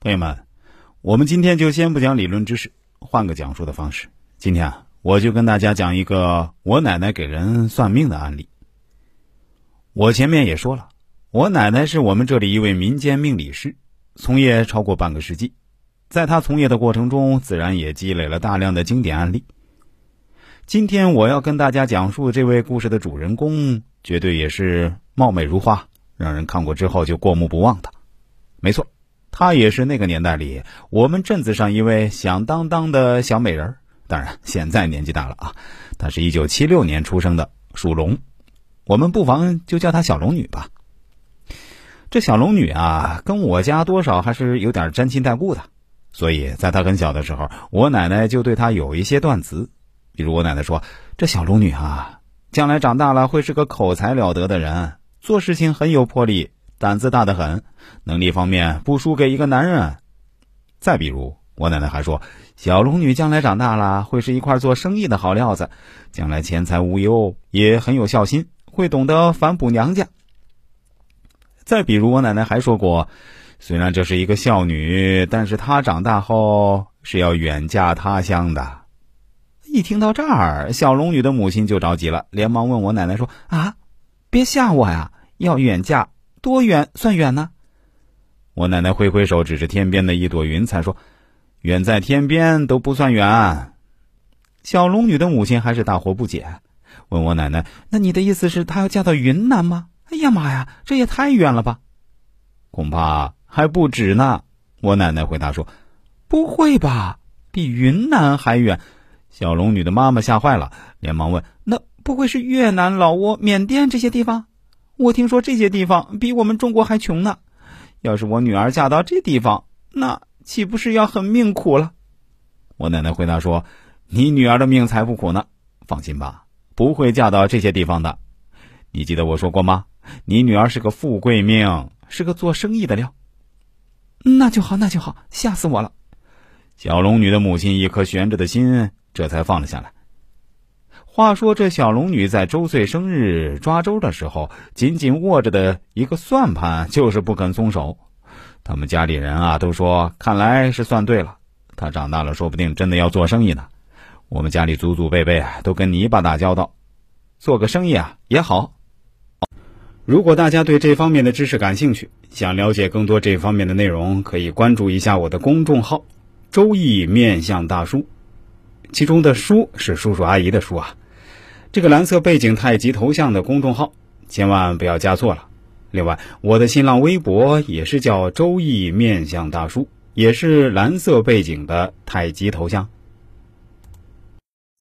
朋友们，我们今天就先不讲理论知识，换个讲述的方式。今天啊，我就跟大家讲一个我奶奶给人算命的案例。我前面也说了，我奶奶是我们这里一位民间命理师，从业超过半个世纪。在她从业的过程中，自然也积累了大量的经典案例。今天我要跟大家讲述这位故事的主人公，绝对也是貌美如花，让人看过之后就过目不忘的。没错。她也是那个年代里我们镇子上一位响当当的小美人当然现在年纪大了啊。她是一九七六年出生的，属龙，我们不妨就叫她小龙女吧。这小龙女啊，跟我家多少还是有点沾亲带故的，所以在她很小的时候，我奶奶就对她有一些断词，比如我奶奶说：“这小龙女啊，将来长大了会是个口才了得的人，做事情很有魄力。”胆子大得很，能力方面不输给一个男人。再比如，我奶奶还说，小龙女将来长大了会是一块做生意的好料子，将来钱财无忧，也很有孝心，会懂得反哺娘家。再比如，我奶奶还说过，虽然这是一个孝女，但是她长大后是要远嫁他乡的。一听到这儿，小龙女的母亲就着急了，连忙问我奶奶说：“啊，别吓我呀，要远嫁。”多远算远呢？我奶奶挥挥手，指着天边的一朵云彩说：“远在天边都不算远。”小龙女的母亲还是大惑不解，问我奶奶：“那你的意思是她要嫁到云南吗？”哎呀妈呀，这也太远了吧！恐怕还不止呢。我奶奶回答说：“不会吧，比云南还远？”小龙女的妈妈吓坏了，连忙问：“那不会是越南、老挝、缅甸这些地方？”我听说这些地方比我们中国还穷呢，要是我女儿嫁到这地方，那岂不是要很命苦了？我奶奶回答说：“你女儿的命才不苦呢，放心吧，不会嫁到这些地方的。你记得我说过吗？你女儿是个富贵命，是个做生意的料。那就好，那就好，吓死我了。”小龙女的母亲一颗悬着的心这才放了下来。话说，这小龙女在周岁生日抓周的时候，紧紧握着的一个算盘就是不肯松手。他们家里人啊都说，看来是算对了。她长大了，说不定真的要做生意呢。我们家里祖祖辈辈啊都跟泥巴打交道，做个生意啊也好。如果大家对这方面的知识感兴趣，想了解更多这方面的内容，可以关注一下我的公众号“周易面相大叔”，其中的“叔”是叔叔阿姨的“叔”啊。这个蓝色背景太极头像的公众号，千万不要加错了。另外，我的新浪微博也是叫“周易面相大叔”，也是蓝色背景的太极头像。